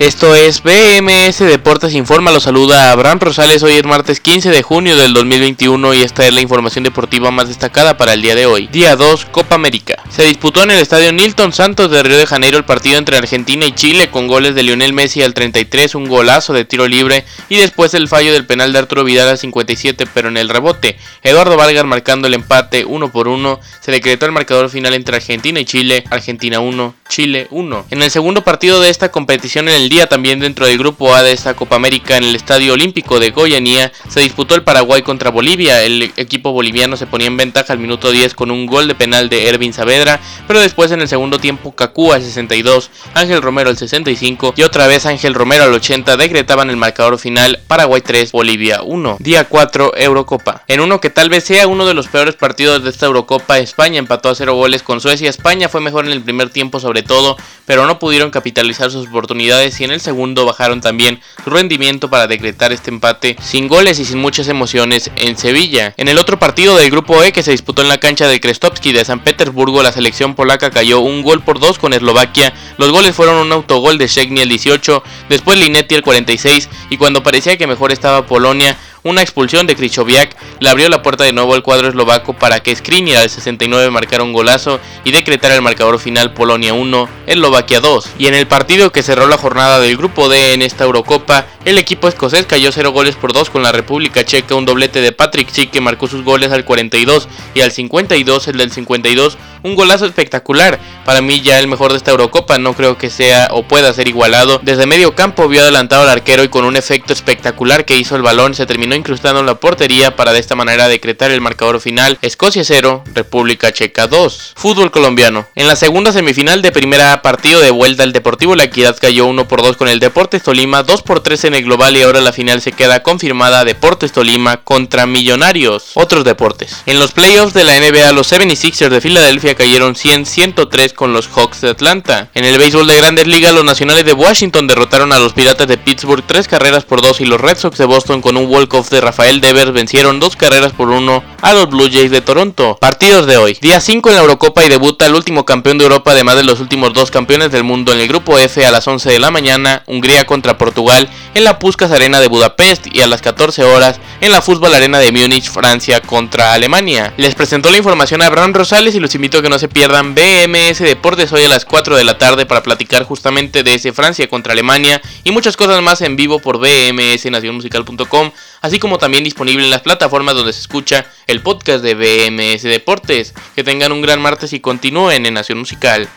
Esto es BMS Deportes Informa, lo saluda Abraham Rosales, hoy es martes 15 de junio del 2021 y esta es la información deportiva más destacada para el día de hoy. Día 2, Copa América. Se disputó en el estadio Nilton Santos de Río de Janeiro el partido entre Argentina y Chile con goles de Lionel Messi al 33, un golazo de tiro libre y después el fallo del penal de Arturo Vidal al 57 pero en el rebote. Eduardo Vargas marcando el empate 1 por 1, se decretó el marcador final entre Argentina y Chile, Argentina 1, Chile 1. En el segundo partido de esta competición en el día también dentro del grupo A de esta Copa América en el Estadio Olímpico de Goianía se disputó el Paraguay contra Bolivia. El equipo boliviano se ponía en ventaja al minuto 10 con un gol de penal de Ervin Saavedra, pero después en el segundo tiempo Cacú al 62, Ángel Romero al 65 y otra vez Ángel Romero al 80 decretaban el marcador final Paraguay 3, Bolivia 1. Día 4, Eurocopa. En uno que tal vez sea uno de los peores partidos de esta Eurocopa, España empató a 0 goles con Suecia. España fue mejor en el primer tiempo sobre todo, pero no pudieron capitalizar sus oportunidades y en el segundo bajaron también su rendimiento para decretar este empate sin goles y sin muchas emociones en Sevilla. En el otro partido del grupo E que se disputó en la cancha de Krestovski de San Petersburgo, la selección polaca cayó un gol por dos con Eslovaquia. Los goles fueron un autogol de Szczegny el 18, después Linetti el 46 y cuando parecía que mejor estaba Polonia, una expulsión de Krychowiak le abrió la puerta de nuevo al cuadro eslovaco para que Skriniar al 69 marcara un golazo y decretara el marcador final Polonia 1, Eslovaquia 2. Y en el partido que cerró la jornada del grupo D en esta Eurocopa, el equipo escocés cayó 0 goles por 2 con la República Checa, un doblete de Patrick Schick que marcó sus goles al 42 y al 52 el del 52, un golazo espectacular. Para mí ya el mejor de esta Eurocopa, no creo que sea o pueda ser igualado. Desde medio campo vio adelantado al arquero y con un efecto espectacular que hizo el balón se terminó incrustando en la portería para de esta manera decretar el marcador final Escocia 0, República Checa 2. Fútbol colombiano. En la segunda semifinal de primera partido de vuelta el Deportivo La Equidad cayó 1 por 2 con el Deportes Tolima, 2 por 3 en el global y ahora la final se queda confirmada Deportes Tolima contra Millonarios. Otros deportes. En los playoffs de la NBA los 76ers de Filadelfia cayeron 100-103 con los Hawks de Atlanta. En el béisbol de Grandes Ligas los Nacionales de Washington derrotaron a los Piratas de Pittsburgh 3 carreras por 2 y los Red Sox de Boston con un walk-off de Rafael Devers vencieron 2 carreras por 1 a los Blue Jays de Toronto. Partidos de hoy. Día 5 en la Eurocopa y debuta el último campeón de Europa además de los últimos dos campeones del mundo en el grupo F a las 11 de la mañana, Hungría contra Portugal en la Puskas Arena de Budapest y a las 14 horas en la Fútbol Arena de Múnich, Francia contra Alemania. Les presentó la información a Abraham Rosales y los que no se pierdan BMS Deportes hoy a las 4 de la tarde para platicar justamente de ese Francia contra Alemania y muchas cosas más en vivo por bmsnacionmusical.com, así como también disponible en las plataformas donde se escucha el podcast de BMS Deportes. Que tengan un gran martes y continúen en Nación Musical.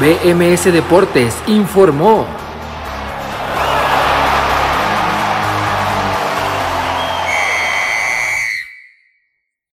BMS Deportes informó.